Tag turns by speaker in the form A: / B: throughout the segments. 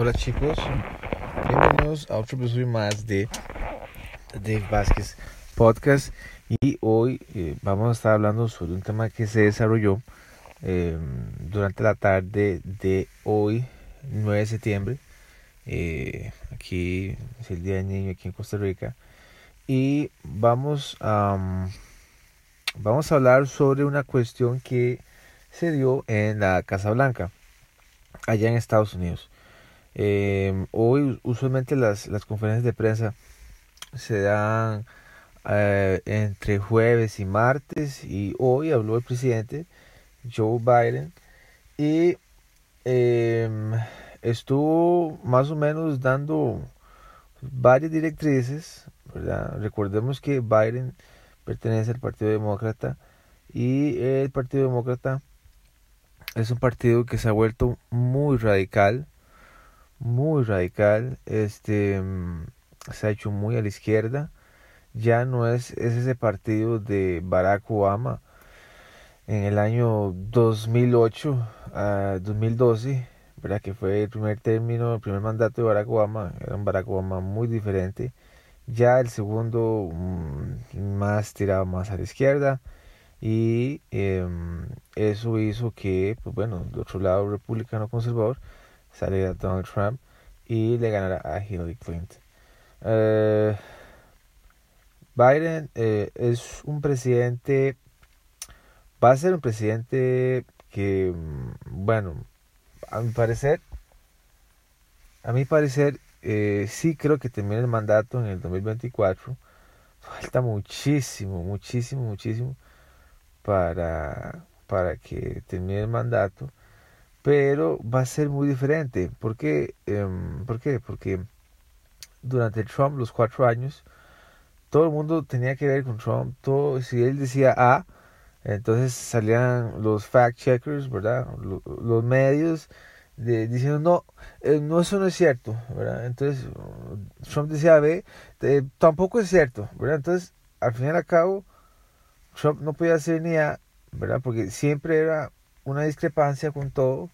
A: Hola chicos, bienvenidos a otro episodio más de Dave Vázquez Podcast y hoy eh, vamos a estar hablando sobre un tema que se desarrolló eh, durante la tarde de hoy, 9 de septiembre. Eh, aquí es el Día del Niño aquí en Costa Rica y vamos a, vamos a hablar sobre una cuestión que se dio en la Casa Blanca allá en Estados Unidos. Eh, hoy usualmente las, las, conferencias de prensa se dan eh, entre jueves y martes y hoy habló el presidente Joe Biden y eh, estuvo más o menos dando varias directrices, ¿verdad? Recordemos que Biden pertenece al Partido Demócrata y el Partido Demócrata es un partido que se ha vuelto muy radical, muy radical, este mm, se ha hecho muy a la izquierda, ya no es, es ese partido de Barack Obama. En el año 2008 a 2012, ¿verdad? que fue el primer término, el primer mandato de Barack Obama, era un Barack Obama muy diferente, ya el segundo mm, más tirado más a la izquierda, y eh, eso hizo que, pues bueno, de otro lado, republicano conservador, saliera Donald Trump y le ganara a Hillary Clinton. Eh, Biden eh, es un presidente, va a ser un presidente que, mm, bueno, a mi parecer, a mi parecer, eh, sí creo que termina el mandato en el 2024. Falta muchísimo, muchísimo, muchísimo para, para que termine el mandato, pero va a ser muy diferente. Em, ¿Por qué? Porque durante Trump, los cuatro años, todo el mundo tenía que ver con Trump. Todo, si él decía A, entonces salían los fact checkers, ¿verdad? Los, medios de, diciendo no, eh, no, eso no es cierto, ¿verdad? Entonces Trump decía B, eh, tampoco es cierto, ¿verdad? Entonces, al fin y al cabo, Trump no podía hacer ni A, ¿verdad? Porque siempre era una discrepancia con todo,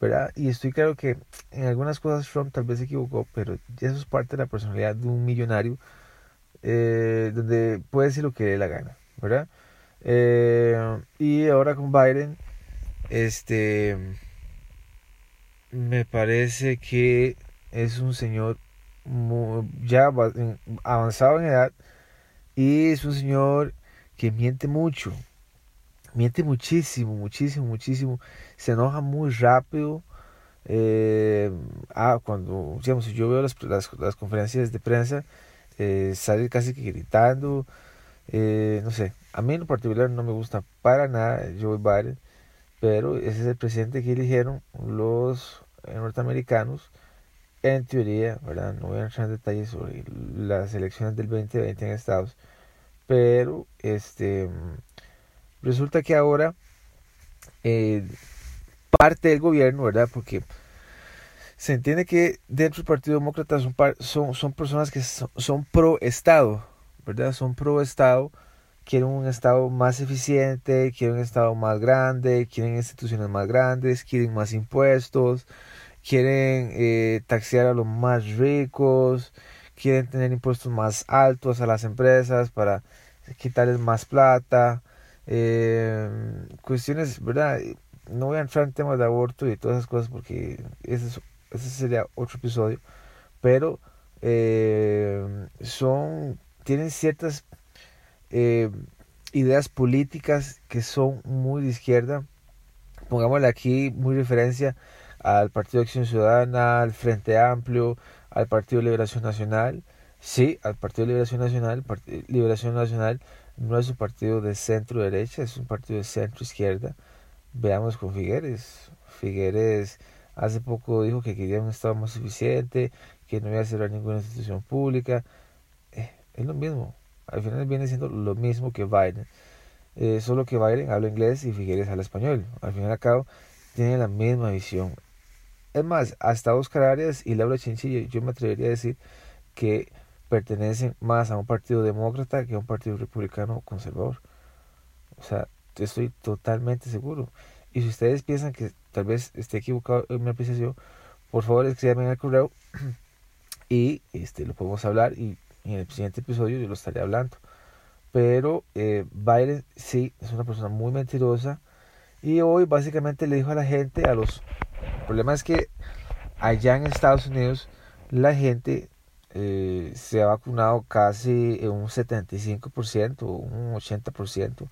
A: ¿verdad? Y estoy claro que en algunas cosas Trump tal vez se equivocó, pero eso es parte de la personalidad de un millonario, eh, donde puede decir lo que le dé la gana, ¿verdad? Eh, y ahora con Biden, este, me parece que es un señor ya avanzado en edad y es un señor que miente mucho, miente muchísimo, muchísimo, muchísimo, se enoja muy rápido. Eh, ah, cuando, digamos, yo veo las, las, conferencias de prensa, eh, sale casi que gritando, eh, no sé, a mí en lo particular no me gusta para nada Joe Biden, pero ese es el presidente que eligieron los norteamericanos, en teoría, ¿verdad? No voy a entrar en detalles sobre las elecciones del 2020 en Estados pero este resulta que ahora eh, parte del gobierno, ¿verdad? Porque se entiende que dentro del Partido Demócrata son, son, son personas que son, pro Estado, ¿verdad? Son pro Estado, quieren un Estado más eficiente, quieren un Estado más grande, quieren instituciones más grandes, quieren más impuestos, quieren eh, taxear a los más ricos, quieren tener impuestos más altos a las empresas para quitarles más plata, eh, cuestiones, ¿verdad? No voy a entrar en temas de aborto y todas esas cosas porque ese, ese sería otro episodio, pero eh, son, tienen ciertas eh, ideas políticas que son muy de izquierda, pongámosle aquí muy referencia al Partido de Acción Ciudadana, al Frente Amplio, al Partido Liberación Nacional. Sí, al Partido de Liberación Nacional. Liberación Nacional no es un partido de centro derecha, es un partido de centro izquierda. Veamos con Figueres. Figueres hace poco dijo que quería un Estado más suficiente, que no iba a cerrar ninguna institución pública. Eh, es lo mismo. Al final viene siendo lo mismo que Biden. Eh, solo que Biden habla inglés y Figueres habla español. Al fin y al cabo, tienen la misma visión. Es más, hasta Oscar Arias y Laura Chinchilla, yo me atrevería a decir que pertenecen más a un partido demócrata que a un partido republicano conservador. O sea, estoy totalmente seguro. Y si ustedes piensan que tal vez esté equivocado en mi apreciación, por favor escríbanme el correo y este, lo podemos hablar y en el siguiente episodio yo lo estaré hablando. Pero eh, Biden sí es una persona muy mentirosa y hoy básicamente le dijo a la gente, a los... El problema es que allá en Estados Unidos la gente eh, se ha vacunado casi un 75%, un 80%,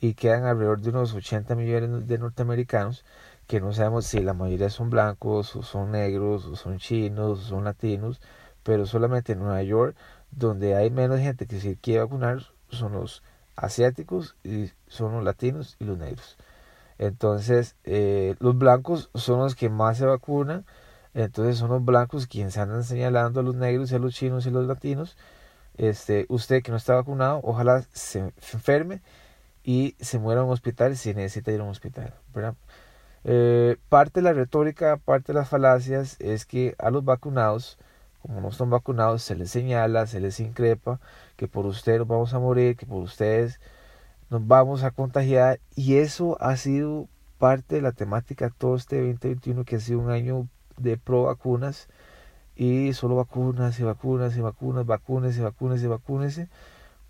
A: y quedan alrededor de unos 80 millones de norteamericanos que no sabemos si la mayoría son blancos, o son negros, o son chinos, o son latinos, pero solamente en Nueva York, donde hay menos gente que se quiere vacunar, son los asiáticos y son los latinos y los negros. Entonces, eh, los blancos son los que más se vacunan, entonces son los blancos quienes andan señalando a los negros y a los chinos y a los latinos. Este, usted que no está vacunado, ojalá se enferme y se muera en un hospital si necesita ir a un hospital. Eh, parte de la retórica, parte de las falacias es que a los vacunados, como no están vacunados, se les señala, se les increpa que por ustedes nos vamos a morir, que por ustedes nos vamos a contagiar y eso ha sido parte de la temática todo este 2021 que ha sido un año de pro vacunas y solo vacunas y vacunas y vacunas, vacunas y vacunas y vacunas,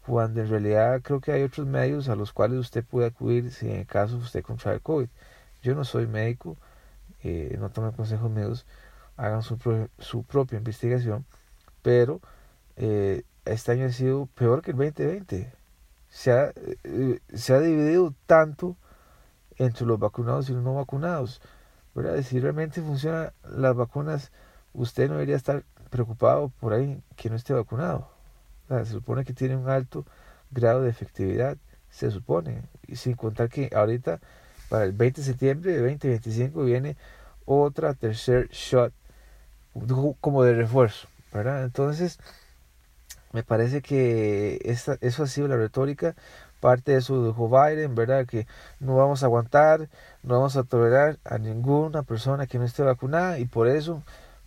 A: cuando en realidad creo que hay otros medios a los cuales usted puede acudir si en el caso usted contrae COVID. Yo no soy médico, eh, no tomen consejos médicos, hagan su, su propia investigación, pero eh, este año ha sido peor que el 2020 se ha, eh, se ha dividido tanto entre los vacunados y los no vacunados. ¿Verdad? Si realmente funcionan las vacunas, usted no debería estar preocupado por ahí que no esté vacunado. se supone que tiene un alto grado de efectividad, se supone, y sin contar que ahorita para el 20 de septiembre de 2025 viene otra tercer shot como de refuerzo, ¿verdad? Entonces, me parece que esta, eso ha sido la retórica. Parte de eso dijo Biden, ¿verdad? Que no vamos a aguantar, no vamos a tolerar a ninguna persona que no esté vacunada y por eso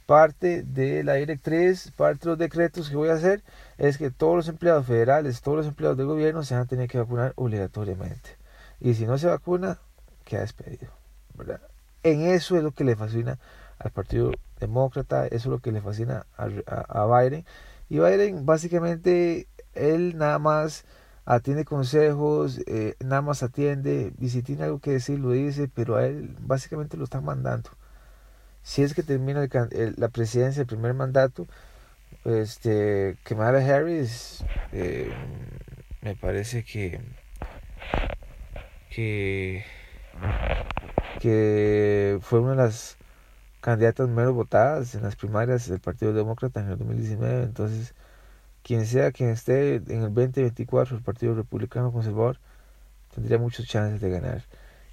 A: parte de la directriz, parte de los decretos que voy a hacer es que todos los empleados federales, todos los empleados del gobierno se van a tener que vacunar obligatoriamente. Y si no se vacuna, queda despedido, ¿verdad? En eso es lo que le fascina al Partido Demócrata, eso es lo que le fascina a, a, a Biden y Biden básicamente, él nada más atiende consejos, eh, nada más atiende, y si tiene algo que decir lo dice, pero a él básicamente lo están mandando. Si es que termina la presidencia, el primer mandato, este, Kamala Harris, eh, me parece que, que, que fue una de las candidatas menos votadas en las primarias del Partido Demócrata en el 2019. Entonces, quien sea quien esté en el 2024, el Partido Republicano Conservador tendría muchas chances de ganar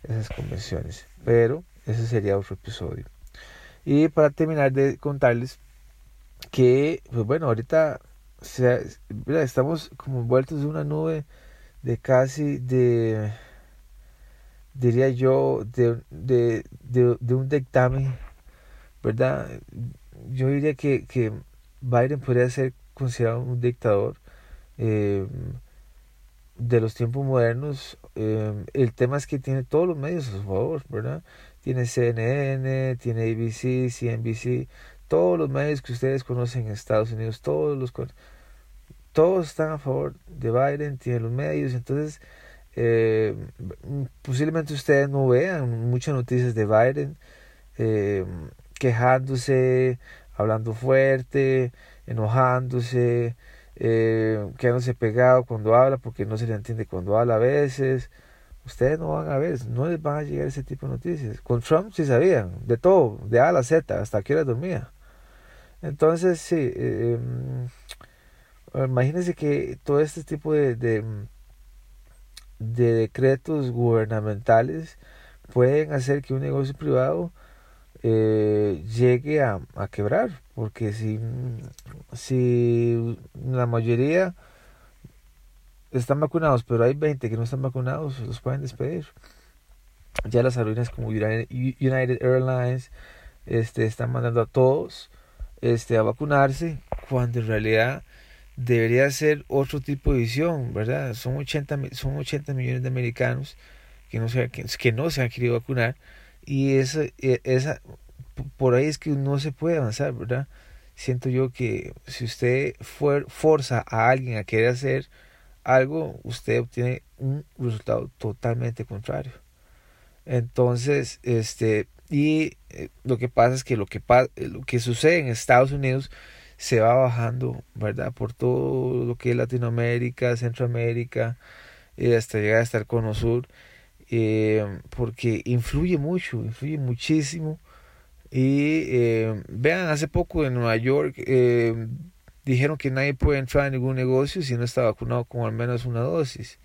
A: esas convenciones. Pero ese sería otro episodio. Y para terminar de contarles que, pues bueno, ahorita estamos como envueltos en una nube de casi de, diría yo, de, de, de, de un dictamen ¿verdad? Yo diría que, que Biden podría ser considerado un dictador eh, de los tiempos modernos. Eh, el tema es que tiene todos los medios a su favor, ¿verdad? Tiene CNN, tiene ABC, CNBC, todos los medios que ustedes conocen en Estados Unidos, todos los todos están a favor de Biden, tiene los medios, entonces eh, posiblemente ustedes no vean muchas noticias de Biden quejándose, hablando fuerte, enojándose, eh, quedándose pegado cuando habla porque no se le entiende cuando habla a veces. Ustedes no van a ver, no les van a llegar ese tipo de noticias. Con Trump sí sabían, de todo, de A a la Z, hasta que hora dormía. Entonces, sí, eh, em, imagínense que todo este tipo de, de, de decretos gubernamentales pueden hacer que un negocio privado eh, llegue a, a, quebrar, porque si, si la mayoría están vacunados, pero hay 20 que no están vacunados, los pueden despedir. Ya las aerolíneas como United Airlines este, están mandando a todos este, a vacunarse, cuando en realidad debería ser otro tipo de visión, ¿verdad? Son 80, son 80 millones de americanos que no se, que, que no se han querido vacunar y esa, e, esa por ahí es que no se puede avanzar, ¿verdad? Siento yo que si usted forza a alguien a querer hacer algo, usted obtiene un resultado totalmente contrario. Entonces, este, y eh, lo que pasa es que lo que, lo que sucede en Estados Unidos se va bajando, ¿verdad? Por todo lo que es Latinoamérica, Centroamérica, y hasta llegar hasta el Cono Sur, eh, porque influye mucho, influye muchísimo. Y eh, vean, hace poco en Nueva York eh, dijeron que nadie puede entrar a ningún negocio si no está vacunado con al menos una dosis.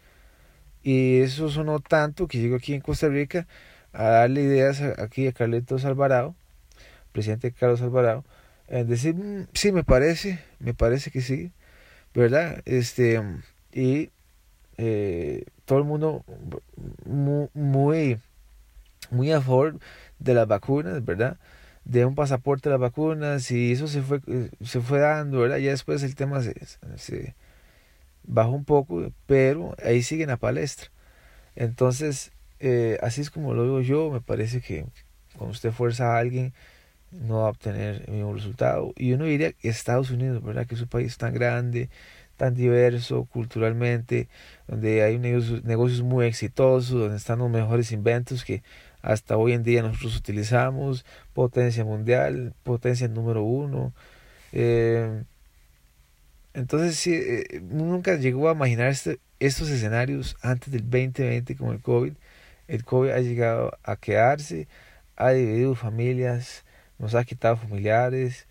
A: Y eso sonó tanto que llegó aquí en Costa Rica a darle ideas aquí a Carlitos Alvarado, presidente Carlos Alvarado, en decir, mm, sí, me parece, me parece que sí, ¿verdad? Este, y eh, todo el mundo muy, muy, a favor de las vacunas, ¿verdad? De un pasaporte de las vacunas y eso se fue, se fue dando, ¿verdad? Ya después el tema se, se bajó un poco, pero ahí sigue la palestra. Entonces, eh, así es como lo digo yo, me parece que cuando usted fuerza a alguien, no va a obtener el mismo resultado. Y uno diría que Estados Unidos, ¿verdad? Que es un país tan grande, tan diverso culturalmente, donde hay negocios, negocios muy exitosos, donde están los mejores inventos que hasta hoy en día nosotros utilizamos, potencia mundial, potencia número uno. Eh, entonces, sí, eh, nunca llegó a imaginar este, estos escenarios antes del 2020 con el COVID. El COVID ha llegado a quedarse, ha dividido familias, nos ha quitado familiares,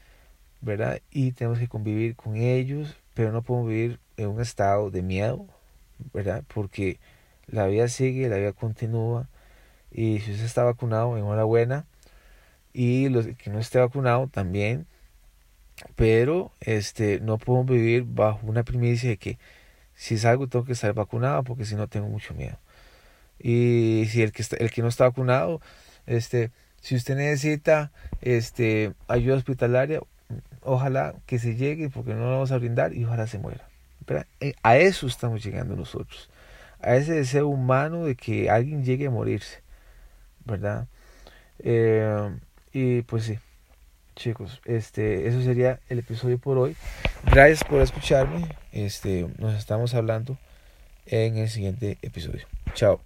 A: ¿verdad? Y tenemos que convivir con ellos, pero no podemos vivir en un estado de miedo, ¿verdad? Porque la vida sigue, la vida continúa, y si usted está vacunado, enhorabuena, y los que no esté vacunado también, pero este no podemos vivir bajo una primicia de que si salgo tengo que estar vacunado porque si no tengo mucho miedo. Y si el que está, el que no está vacunado, este si usted necesita este, ayuda hospitalaria, ojalá que se llegue porque no lo vamos a brindar y ojalá se muera. Eh, a eso estamos llegando nosotros. A ese deseo humano de que alguien llegue a morirse. ¿Verdad? Eh, y pues sí, chicos, este, eso sería el episodio por hoy. Gracias por escucharme. Este, nos estamos hablando en el siguiente episodio. Chao.